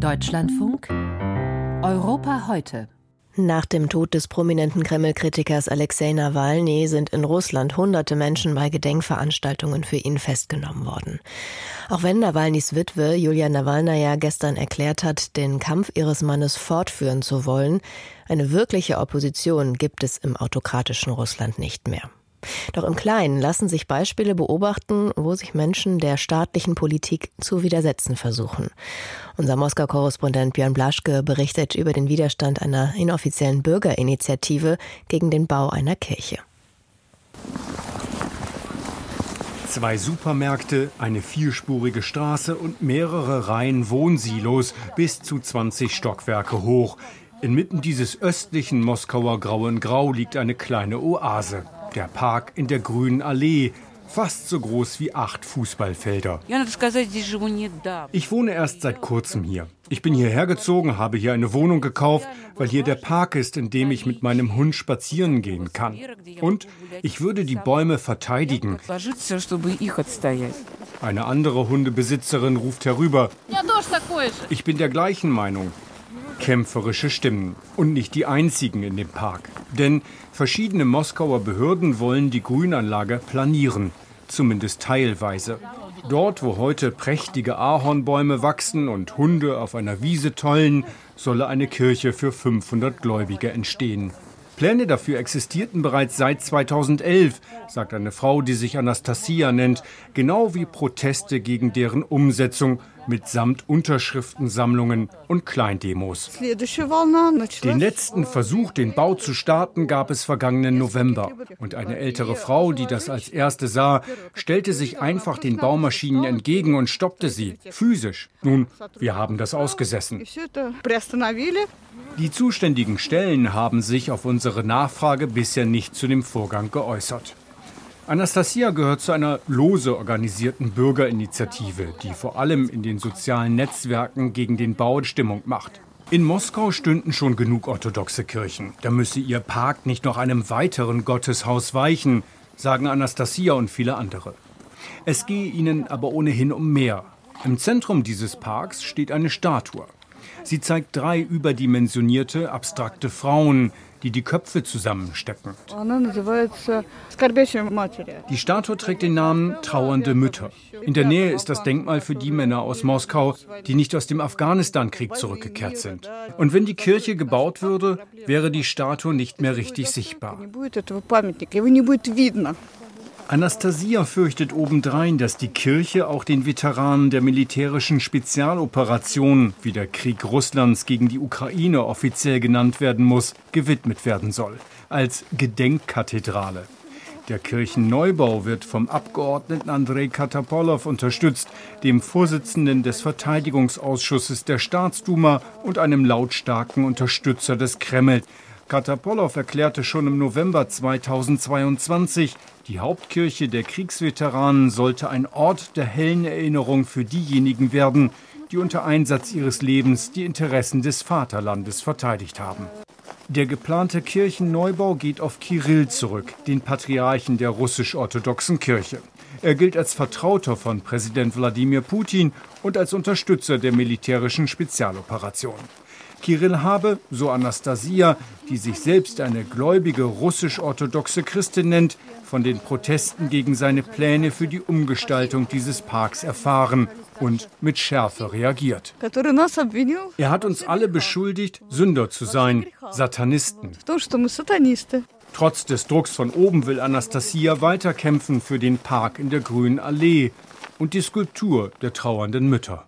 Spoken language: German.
Deutschlandfunk Europa heute. Nach dem Tod des prominenten Kreml-Kritikers Alexei Nawalny sind in Russland hunderte Menschen bei Gedenkveranstaltungen für ihn festgenommen worden. Auch wenn Nawalnys Witwe Julia Nawalnaja gestern erklärt hat, den Kampf ihres Mannes fortführen zu wollen, eine wirkliche Opposition gibt es im autokratischen Russland nicht mehr. Doch im Kleinen lassen sich Beispiele beobachten, wo sich Menschen der staatlichen Politik zu widersetzen versuchen. Unser Moskau-Korrespondent Björn Blaschke berichtet über den Widerstand einer inoffiziellen Bürgerinitiative gegen den Bau einer Kirche. Zwei Supermärkte, eine vierspurige Straße und mehrere Reihen Wohnsilos bis zu 20 Stockwerke hoch. Inmitten dieses östlichen Moskauer Grau in Grau liegt eine kleine Oase. Der Park in der Grünen Allee, fast so groß wie acht Fußballfelder. Ich wohne erst seit kurzem hier. Ich bin hierher gezogen, habe hier eine Wohnung gekauft, weil hier der Park ist, in dem ich mit meinem Hund spazieren gehen kann. Und ich würde die Bäume verteidigen. Eine andere Hundebesitzerin ruft herüber. Ich bin der gleichen Meinung kämpferische Stimmen. Und nicht die einzigen in dem Park. Denn verschiedene Moskauer Behörden wollen die Grünanlage planieren. Zumindest teilweise. Dort, wo heute prächtige Ahornbäume wachsen und Hunde auf einer Wiese tollen, solle eine Kirche für 500 Gläubige entstehen. Pläne dafür existierten bereits seit 2011, sagt eine Frau, die sich Anastasia nennt, genau wie Proteste gegen deren Umsetzung mitsamt Unterschriftensammlungen und Kleindemos. Den letzten Versuch, den Bau zu starten, gab es vergangenen November. Und eine ältere Frau, die das als erste sah, stellte sich einfach den Baumaschinen entgegen und stoppte sie, physisch. Nun, wir haben das ausgesessen. Die zuständigen Stellen haben sich auf unsere Nachfrage bisher nicht zu dem Vorgang geäußert. Anastasia gehört zu einer lose organisierten Bürgerinitiative, die vor allem in den sozialen Netzwerken gegen den Bau Stimmung macht. In Moskau stünden schon genug orthodoxe Kirchen. Da müsse ihr Park nicht noch einem weiteren Gotteshaus weichen, sagen Anastasia und viele andere. Es gehe ihnen aber ohnehin um mehr. Im Zentrum dieses Parks steht eine Statue. Sie zeigt drei überdimensionierte, abstrakte Frauen, die die Köpfe zusammenstecken. Die Statue trägt den Namen Trauernde Mütter. In der Nähe ist das Denkmal für die Männer aus Moskau, die nicht aus dem Afghanistan-Krieg zurückgekehrt sind. Und wenn die Kirche gebaut würde, wäre die Statue nicht mehr richtig sichtbar. Anastasia fürchtet obendrein, dass die Kirche auch den Veteranen der militärischen Spezialoperation, wie der Krieg Russlands gegen die Ukraine offiziell genannt werden muss, gewidmet werden soll, als Gedenkkathedrale. Der Kirchenneubau wird vom Abgeordneten Andrei Katapolow unterstützt, dem Vorsitzenden des Verteidigungsausschusses der Staatsduma und einem lautstarken Unterstützer des Kreml. Katapolow erklärte schon im November 2022, die Hauptkirche der Kriegsveteranen sollte ein Ort der hellen Erinnerung für diejenigen werden, die unter Einsatz ihres Lebens die Interessen des Vaterlandes verteidigt haben. Der geplante Kirchenneubau geht auf Kirill zurück, den Patriarchen der russisch-orthodoxen Kirche. Er gilt als Vertrauter von Präsident Wladimir Putin und als Unterstützer der militärischen Spezialoperation. Kirill habe, so Anastasia, die sich selbst eine gläubige russisch-orthodoxe Christin nennt, von den Protesten gegen seine Pläne für die Umgestaltung dieses Parks erfahren und mit Schärfe reagiert. Er hat uns alle beschuldigt, Sünder zu sein, Satanisten. Trotz des Drucks von oben will Anastasia weiterkämpfen für den Park in der Grünen Allee und die Skulptur der trauernden Mütter.